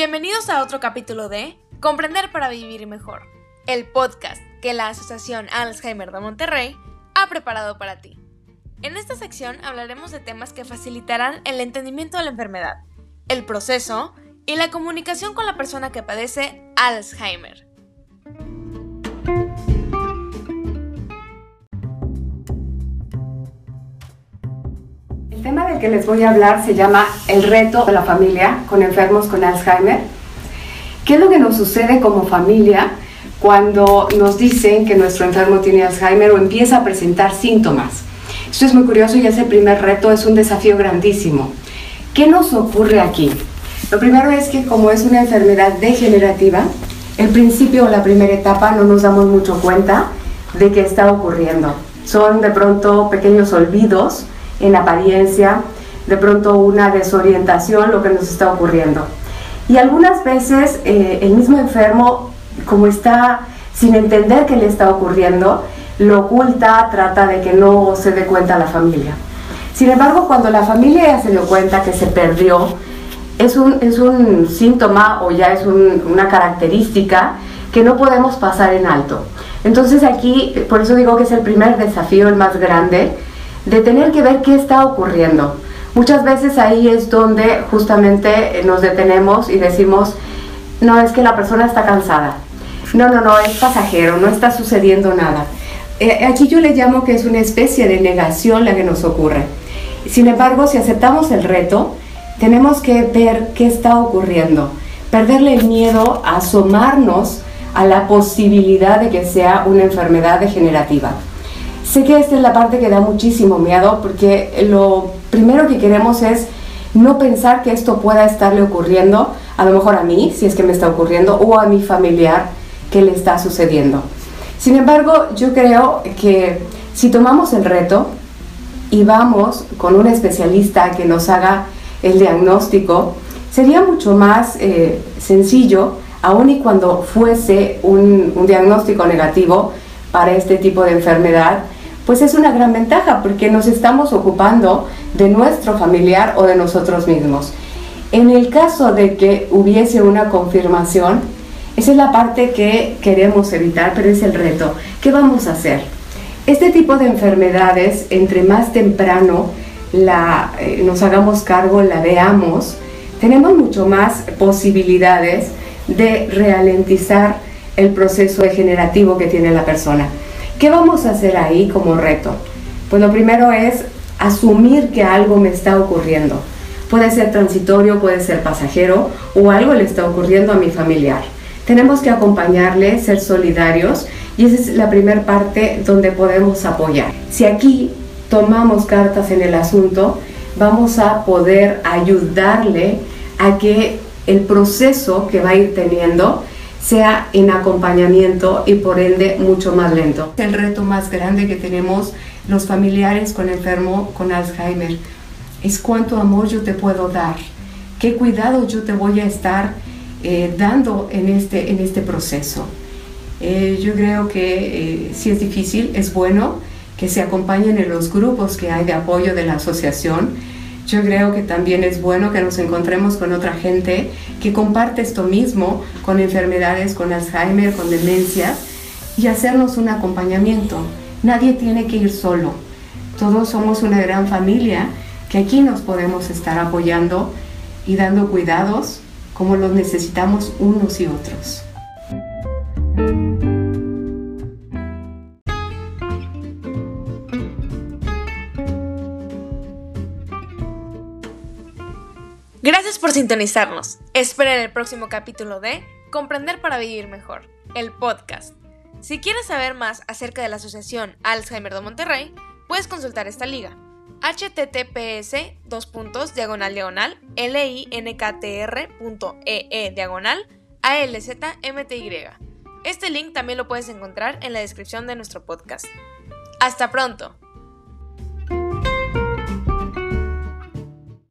Bienvenidos a otro capítulo de Comprender para Vivir Mejor, el podcast que la Asociación Alzheimer de Monterrey ha preparado para ti. En esta sección hablaremos de temas que facilitarán el entendimiento de la enfermedad, el proceso y la comunicación con la persona que padece Alzheimer. Que les voy a hablar se llama el reto de la familia con enfermos con Alzheimer. ¿Qué es lo que nos sucede como familia cuando nos dicen que nuestro enfermo tiene Alzheimer o empieza a presentar síntomas? Esto es muy curioso y ese primer reto es un desafío grandísimo. ¿Qué nos ocurre aquí? Lo primero es que como es una enfermedad degenerativa, el principio o la primera etapa no nos damos mucho cuenta de qué está ocurriendo. Son de pronto pequeños olvidos en apariencia, de pronto una desorientación, lo que nos está ocurriendo. Y algunas veces eh, el mismo enfermo, como está sin entender qué le está ocurriendo, lo oculta, trata de que no se dé cuenta la familia. Sin embargo, cuando la familia se dio cuenta que se perdió, es un, es un síntoma o ya es una característica que no podemos pasar en alto. Entonces aquí, por eso digo que es el primer desafío, el más grande, de tener que ver qué está ocurriendo. Muchas veces ahí es donde justamente nos detenemos y decimos, no, es que la persona está cansada. No, no, no, es pasajero, no está sucediendo nada. Eh, aquí yo le llamo que es una especie de negación la que nos ocurre. Sin embargo, si aceptamos el reto, tenemos que ver qué está ocurriendo, perderle el miedo a asomarnos a la posibilidad de que sea una enfermedad degenerativa. Sé que esta es la parte que da muchísimo miedo porque lo primero que queremos es no pensar que esto pueda estarle ocurriendo, a lo mejor a mí, si es que me está ocurriendo, o a mi familiar que le está sucediendo. Sin embargo, yo creo que si tomamos el reto y vamos con un especialista que nos haga el diagnóstico, sería mucho más eh, sencillo, aun y cuando fuese un, un diagnóstico negativo para este tipo de enfermedad, pues es una gran ventaja porque nos estamos ocupando de nuestro familiar o de nosotros mismos. En el caso de que hubiese una confirmación, esa es la parte que queremos evitar, pero es el reto. ¿Qué vamos a hacer? Este tipo de enfermedades, entre más temprano la, eh, nos hagamos cargo, la veamos, tenemos mucho más posibilidades de ralentizar el proceso degenerativo que tiene la persona. ¿Qué vamos a hacer ahí como reto? Pues lo primero es asumir que algo me está ocurriendo. Puede ser transitorio, puede ser pasajero o algo le está ocurriendo a mi familiar. Tenemos que acompañarle, ser solidarios y esa es la primera parte donde podemos apoyar. Si aquí tomamos cartas en el asunto, vamos a poder ayudarle a que el proceso que va a ir teniendo sea en acompañamiento y por ende mucho más lento. El reto más grande que tenemos los familiares con enfermo con Alzheimer es cuánto amor yo te puedo dar, qué cuidado yo te voy a estar eh, dando en este, en este proceso. Eh, yo creo que eh, si es difícil, es bueno que se acompañen en los grupos que hay de apoyo de la asociación yo creo que también es bueno que nos encontremos con otra gente que comparte esto mismo, con enfermedades, con Alzheimer, con demencias, y hacernos un acompañamiento. Nadie tiene que ir solo. Todos somos una gran familia que aquí nos podemos estar apoyando y dando cuidados como los necesitamos unos y otros. Gracias por sintonizarnos. Esperen el próximo capítulo de Comprender para Vivir Mejor, el podcast. Si quieres saber más acerca de la Asociación Alzheimer de Monterrey, puedes consultar esta liga https dos puntos diagonal diagonal linktr.ee diagonal alzmty. Este link también lo puedes encontrar en la descripción de nuestro podcast. Hasta pronto.